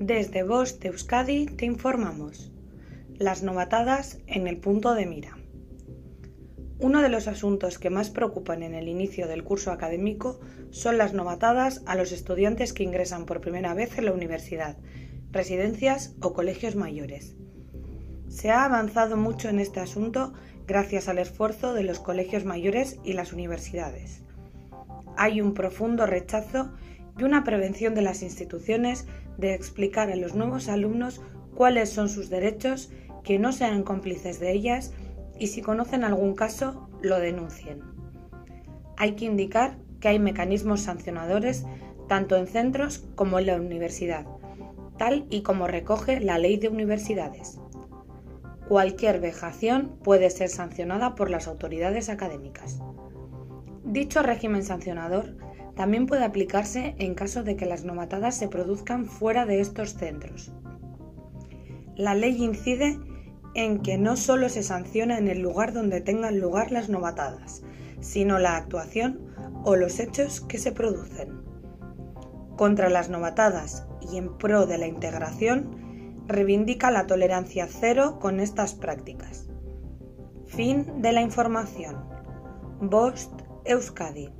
Desde Voz de Euskadi te informamos. Las novatadas en el punto de mira. Uno de los asuntos que más preocupan en el inicio del curso académico son las novatadas a los estudiantes que ingresan por primera vez en la universidad, residencias o colegios mayores. Se ha avanzado mucho en este asunto gracias al esfuerzo de los colegios mayores y las universidades. Hay un profundo rechazo y una prevención de las instituciones de explicar a los nuevos alumnos cuáles son sus derechos, que no sean cómplices de ellas y si conocen algún caso, lo denuncien. Hay que indicar que hay mecanismos sancionadores tanto en centros como en la universidad, tal y como recoge la ley de universidades. Cualquier vejación puede ser sancionada por las autoridades académicas. Dicho régimen sancionador también puede aplicarse en caso de que las nomatadas se produzcan fuera de estos centros. La ley incide en que no solo se sanciona en el lugar donde tengan lugar las novatadas, sino la actuación o los hechos que se producen. Contra las novatadas y en pro de la integración, reivindica la tolerancia cero con estas prácticas. Fin de la información. Bost Euskadi